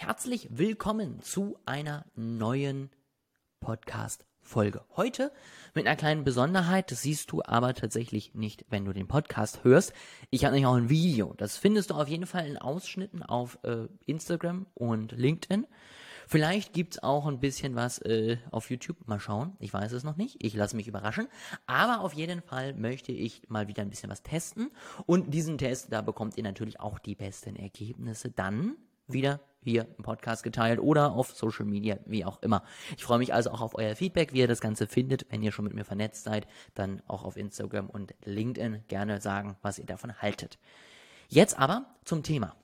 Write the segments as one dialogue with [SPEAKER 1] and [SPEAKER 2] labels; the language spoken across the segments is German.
[SPEAKER 1] Herzlich willkommen zu einer neuen Podcast-Folge. Heute mit einer kleinen Besonderheit, das siehst du aber tatsächlich nicht, wenn du den Podcast hörst. Ich habe nämlich auch ein Video. Das findest du auf jeden Fall in Ausschnitten auf äh, Instagram und LinkedIn. Vielleicht gibt's auch ein bisschen was äh, auf YouTube. Mal schauen. Ich weiß es noch nicht. Ich lasse mich überraschen. Aber auf jeden Fall möchte ich mal wieder ein bisschen was testen. Und diesen Test, da bekommt ihr natürlich auch die besten Ergebnisse dann wieder hier im Podcast geteilt oder auf Social Media, wie auch immer. Ich freue mich also auch auf euer Feedback, wie ihr das Ganze findet. Wenn ihr schon mit mir vernetzt seid, dann auch auf Instagram und LinkedIn gerne sagen, was ihr davon haltet. Jetzt aber zum Thema.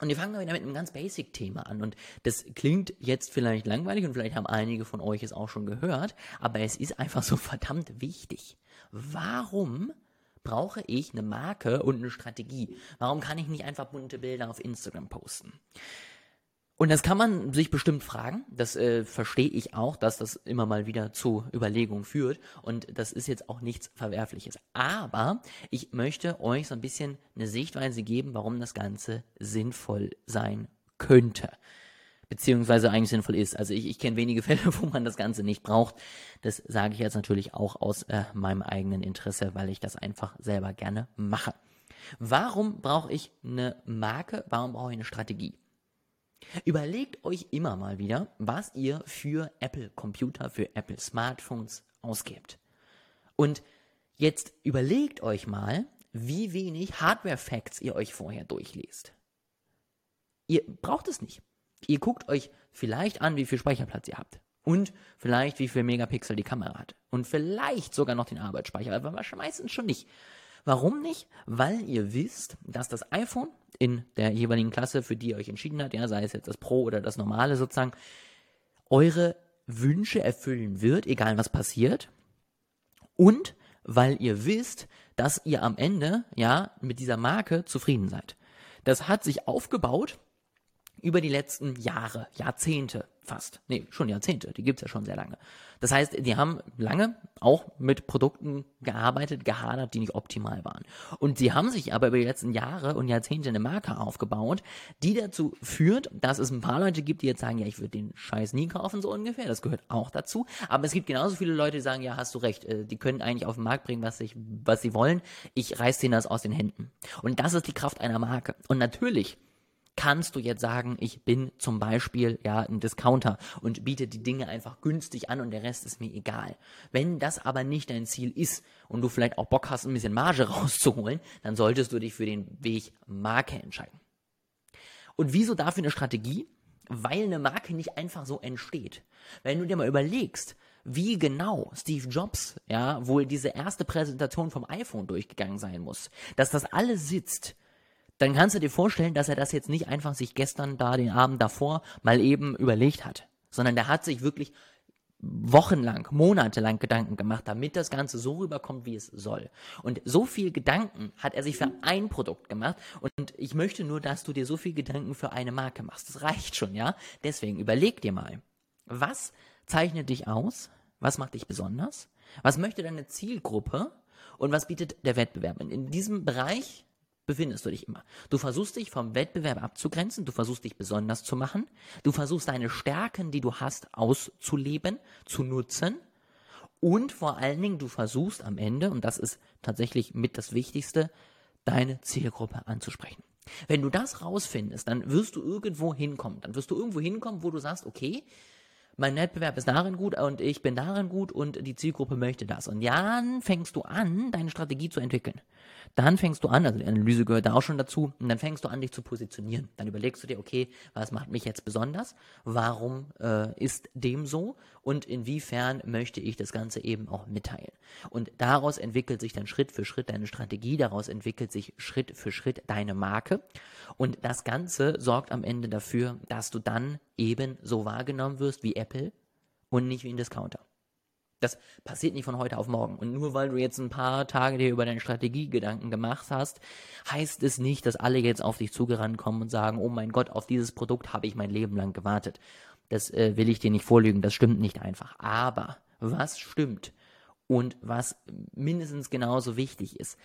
[SPEAKER 1] Und wir fangen mal wieder mit einem ganz Basic-Thema an. Und das klingt jetzt vielleicht langweilig und vielleicht haben einige von euch es auch schon gehört, aber es ist einfach so verdammt wichtig. Warum brauche ich eine Marke und eine Strategie? Warum kann ich nicht einfach bunte Bilder auf Instagram posten? Und das kann man sich bestimmt fragen. Das äh, verstehe ich auch, dass das immer mal wieder zu Überlegungen führt. Und das ist jetzt auch nichts Verwerfliches. Aber ich möchte euch so ein bisschen eine Sichtweise geben, warum das Ganze sinnvoll sein könnte. Beziehungsweise eigentlich sinnvoll ist. Also ich, ich kenne wenige Fälle, wo man das Ganze nicht braucht. Das sage ich jetzt natürlich auch aus äh, meinem eigenen Interesse, weil ich das einfach selber gerne mache. Warum brauche ich eine Marke? Warum brauche ich eine Strategie? Überlegt euch immer mal wieder, was ihr für Apple Computer, für Apple Smartphones ausgebt. Und jetzt überlegt euch mal, wie wenig Hardware Facts ihr euch vorher durchlest. Ihr braucht es nicht. Ihr guckt euch vielleicht an, wie viel Speicherplatz ihr habt. Und vielleicht, wie viel Megapixel die Kamera hat. Und vielleicht sogar noch den Arbeitsspeicher, aber meistens schon nicht. Warum nicht? Weil ihr wisst, dass das iPhone in der jeweiligen Klasse, für die ihr euch entschieden habt, ja, sei es jetzt das Pro oder das normale sozusagen, eure Wünsche erfüllen wird, egal was passiert. Und weil ihr wisst, dass ihr am Ende, ja, mit dieser Marke zufrieden seid. Das hat sich aufgebaut über die letzten Jahre, Jahrzehnte fast. Nee, schon Jahrzehnte, die gibt's ja schon sehr lange. Das heißt, die haben lange auch mit Produkten gearbeitet, gehadert, die nicht optimal waren. Und sie haben sich aber über die letzten Jahre und Jahrzehnte eine Marke aufgebaut, die dazu führt, dass es ein paar Leute gibt, die jetzt sagen, ja, ich würde den Scheiß nie kaufen, so ungefähr. Das gehört auch dazu. Aber es gibt genauso viele Leute, die sagen, ja, hast du recht, äh, die können eigentlich auf den Markt bringen, was, ich, was sie wollen. Ich reiß denen das aus den Händen. Und das ist die Kraft einer Marke. Und natürlich kannst du jetzt sagen, ich bin zum Beispiel ja ein Discounter und biete die Dinge einfach günstig an und der Rest ist mir egal. Wenn das aber nicht dein Ziel ist und du vielleicht auch Bock hast, ein bisschen Marge rauszuholen, dann solltest du dich für den Weg Marke entscheiden. Und wieso dafür eine Strategie? Weil eine Marke nicht einfach so entsteht. Wenn du dir mal überlegst, wie genau Steve Jobs ja wohl diese erste Präsentation vom iPhone durchgegangen sein muss, dass das alles sitzt, dann kannst du dir vorstellen, dass er das jetzt nicht einfach sich gestern da den Abend davor mal eben überlegt hat, sondern der hat sich wirklich wochenlang, monatelang Gedanken gemacht, damit das Ganze so rüberkommt, wie es soll. Und so viel Gedanken hat er sich für ein Produkt gemacht. Und ich möchte nur, dass du dir so viel Gedanken für eine Marke machst. Das reicht schon, ja? Deswegen überleg dir mal, was zeichnet dich aus? Was macht dich besonders? Was möchte deine Zielgruppe? Und was bietet der Wettbewerb? Und in diesem Bereich befindest du dich immer. Du versuchst dich vom Wettbewerb abzugrenzen, du versuchst dich besonders zu machen, du versuchst deine Stärken, die du hast, auszuleben, zu nutzen und vor allen Dingen du versuchst am Ende, und das ist tatsächlich mit das Wichtigste, deine Zielgruppe anzusprechen. Wenn du das rausfindest, dann wirst du irgendwo hinkommen. Dann wirst du irgendwo hinkommen, wo du sagst, okay, mein Wettbewerb ist darin gut und ich bin darin gut und die Zielgruppe möchte das. Und dann fängst du an, deine Strategie zu entwickeln. Dann fängst du an, also die Analyse gehört da auch schon dazu, und dann fängst du an, dich zu positionieren. Dann überlegst du dir, okay, was macht mich jetzt besonders? Warum äh, ist dem so? Und inwiefern möchte ich das Ganze eben auch mitteilen? Und daraus entwickelt sich dann Schritt für Schritt deine Strategie, daraus entwickelt sich Schritt für Schritt deine Marke. Und das Ganze sorgt am Ende dafür, dass du dann eben so wahrgenommen wirst wie Apple und nicht wie ein Discounter. Das passiert nicht von heute auf morgen. Und nur weil du jetzt ein paar Tage dir über deine Strategie Gedanken gemacht hast, heißt es nicht, dass alle jetzt auf dich zugerannt kommen und sagen, oh mein Gott, auf dieses Produkt habe ich mein Leben lang gewartet. Das äh, will ich dir nicht vorlügen, das stimmt nicht einfach. Aber was stimmt und was mindestens genauso wichtig ist,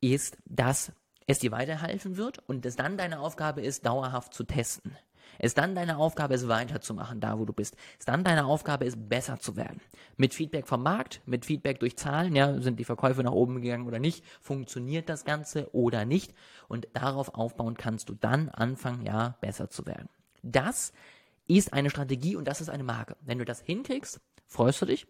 [SPEAKER 1] ist, dass es dir weiterhelfen wird und dass dann deine Aufgabe ist, dauerhaft zu testen. Es dann deine Aufgabe ist, weiterzumachen, da wo du bist. Es dann deine Aufgabe ist, besser zu werden. Mit Feedback vom Markt, mit Feedback durch Zahlen, ja, sind die Verkäufe nach oben gegangen oder nicht, funktioniert das Ganze oder nicht. Und darauf aufbauen kannst du dann anfangen, ja, besser zu werden. Das ist eine Strategie und das ist eine Marke. Wenn du das hinkriegst, freust du dich,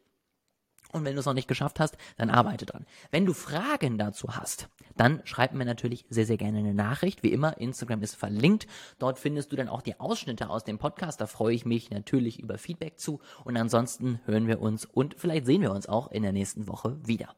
[SPEAKER 1] und wenn du es noch nicht geschafft hast, dann arbeite dran. Wenn du Fragen dazu hast, dann schreib mir natürlich sehr, sehr gerne eine Nachricht. Wie immer, Instagram ist verlinkt. Dort findest du dann auch die Ausschnitte aus dem Podcast. Da freue ich mich natürlich über Feedback zu. Und ansonsten hören wir uns und vielleicht sehen wir uns auch in der nächsten Woche wieder.